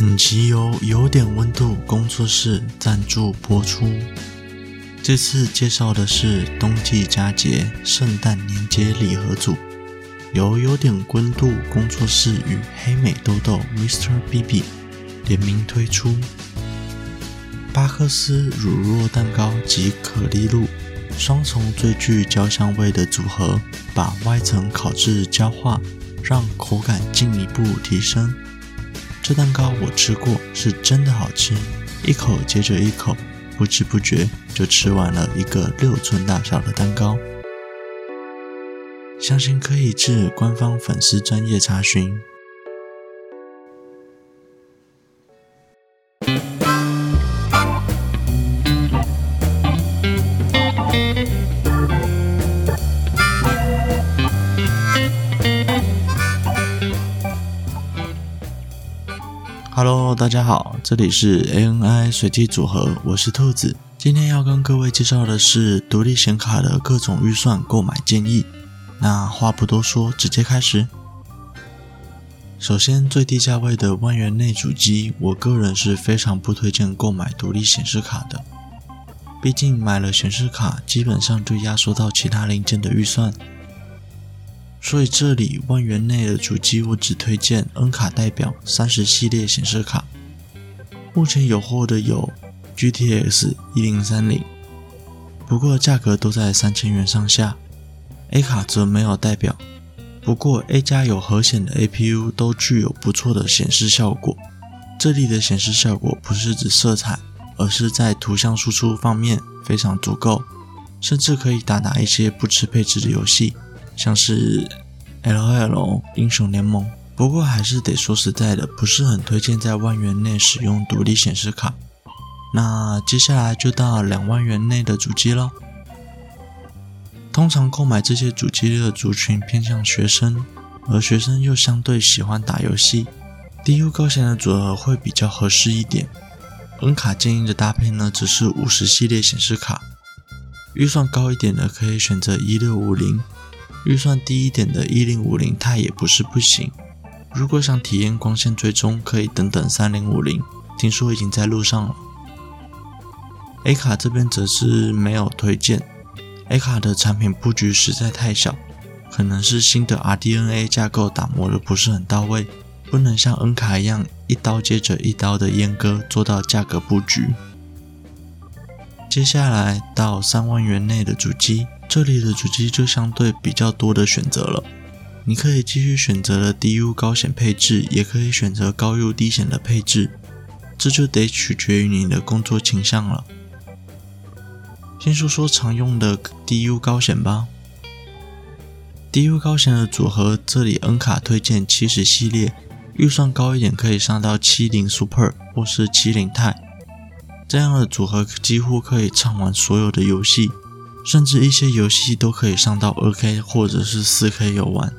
本集由有点温度工作室赞助播出。这次介绍的是冬季佳节圣诞年节礼盒组，由有点温度工作室与黑美豆豆 Mr. BB 联名推出。巴克斯乳酪蛋糕及可丽露双重最具焦香味的组合，把外层烤至焦化，让口感进一步提升。这蛋糕我吃过，是真的好吃，一口接着一口，不知不觉就吃完了一个六寸大小的蛋糕。相信可以至官方粉丝专业查询。Hello，大家好，这里是 ANI 随机组合，我是兔子。今天要跟各位介绍的是独立显卡的各种预算购买建议。那话不多说，直接开始。首先，最低价位的万元内主机，我个人是非常不推荐购买独立显示卡的。毕竟买了显示卡，基本上就压缩到其他零件的预算。所以这里万元内的主机，我只推荐 N 卡代表三十系列显示卡。目前有货的有 GTX 一零三零，不过价格都在三千元上下。A 卡则没有代表，不过 A 加有核显的 APU 都具有不错的显示效果。这里的显示效果不是指色彩，而是在图像输出方面非常足够，甚至可以打打一些不吃配置的游戏。像是 LOL 英雄联盟，不过还是得说实在的，不是很推荐在万元内使用独立显示卡。那接下来就到两万元内的主机了。通常购买这些主机的族群偏向学生，而学生又相对喜欢打游戏低 u 高显的组合会比较合适一点。N 卡建议的搭配呢，只是五十系列显示卡。预算高一点的可以选择一六五零。预算低一点的1050钛也不是不行。如果想体验光线追踪，可以等等3050，听说已经在路上了。A 卡这边则是没有推荐，A 卡的产品布局实在太小，可能是新的 RDNA 架构打磨的不是很到位，不能像 N 卡一样一刀接着一刀的阉割做到价格布局。接下来到三万元内的主机。这里的主机就相对比较多的选择了，你可以继续选择了低 U 高显配置，也可以选择高 U 低显的配置，这就得取决于你的工作倾向了。先说说常用的低 U 高显吧，低 U 高显的组合，这里 N 卡推荐七十系列，预算高一点可以上到七零 Super 或是七零钛，这样的组合几乎可以畅玩所有的游戏。甚至一些游戏都可以上到 2K 或者是 4K 游玩。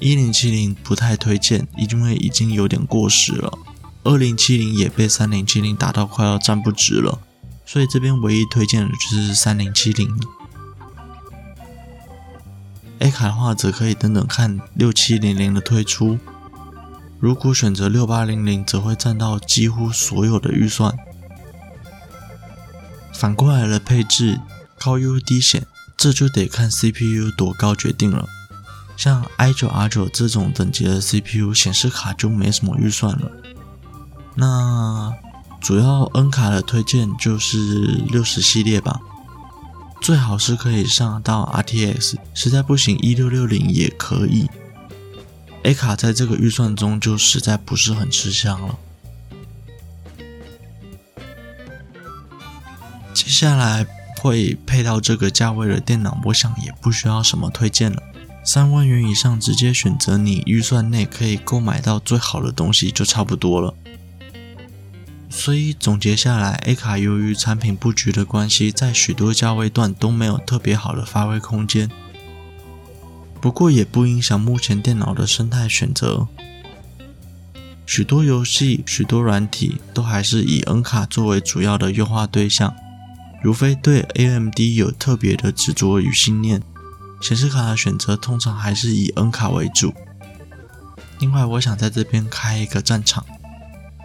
1070不太推荐，因为已经有点过时了。2070也被3070打到快要站不直了，所以这边唯一推荐的就是3070。A 卡的话，则可以等等看6700的推出。如果选择6800，则会占到几乎所有的预算。反过来的配置。高 U 低显，这就得看 CPU 多高决定了。像 i9 R9 这种等级的 CPU 显示卡就没什么预算了。那主要 N 卡的推荐就是六十系列吧，最好是可以上到 RTX，实在不行一六六零也可以。A 卡在这个预算中就实在不是很吃香了。接下来。会配到这个价位的电脑，我想也不需要什么推荐了。三万元以上，直接选择你预算内可以购买到最好的东西就差不多了。所以总结下来，A 卡由于产品布局的关系，在许多价位段都没有特别好的发挥空间。不过也不影响目前电脑的生态选择，许多游戏、许多软体都还是以 N 卡作为主要的优化对象。除非对 AMD 有特别的执着与信念，显示卡的选择通常还是以 N 卡为主。另外，我想在这边开一个战场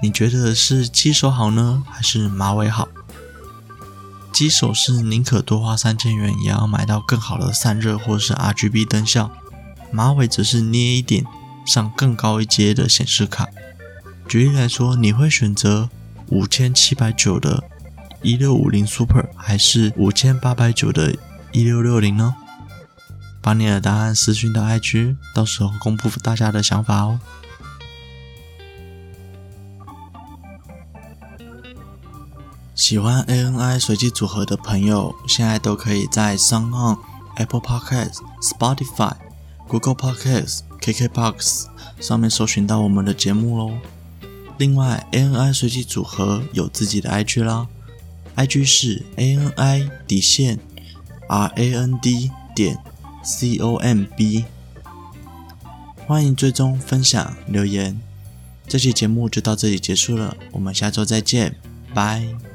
你觉得是机手好呢，还是马尾好？机手是宁可多花三千元也要买到更好的散热或是 RGB 灯效，马尾则是捏一点上更高一阶的显示卡。举例来说，你会选择五千七百九的一六五零 Super 还是五千八百九的一六六零呢？把你的答案私信到 IG，到时候公布大家的想法哦。喜欢 ANI 随机组合的朋友，现在都可以在 s o n g On、Apple Podcasts、Spotify、Google Podcasts、KKBox 上面搜寻到我们的节目喽。另外，ANI 随机组合有自己的 IG 啦，IG 是 ANI 底线 RAND 点 COMB，欢迎追踪、分享、留言。这期节目就到这里结束了，我们下周再见，拜。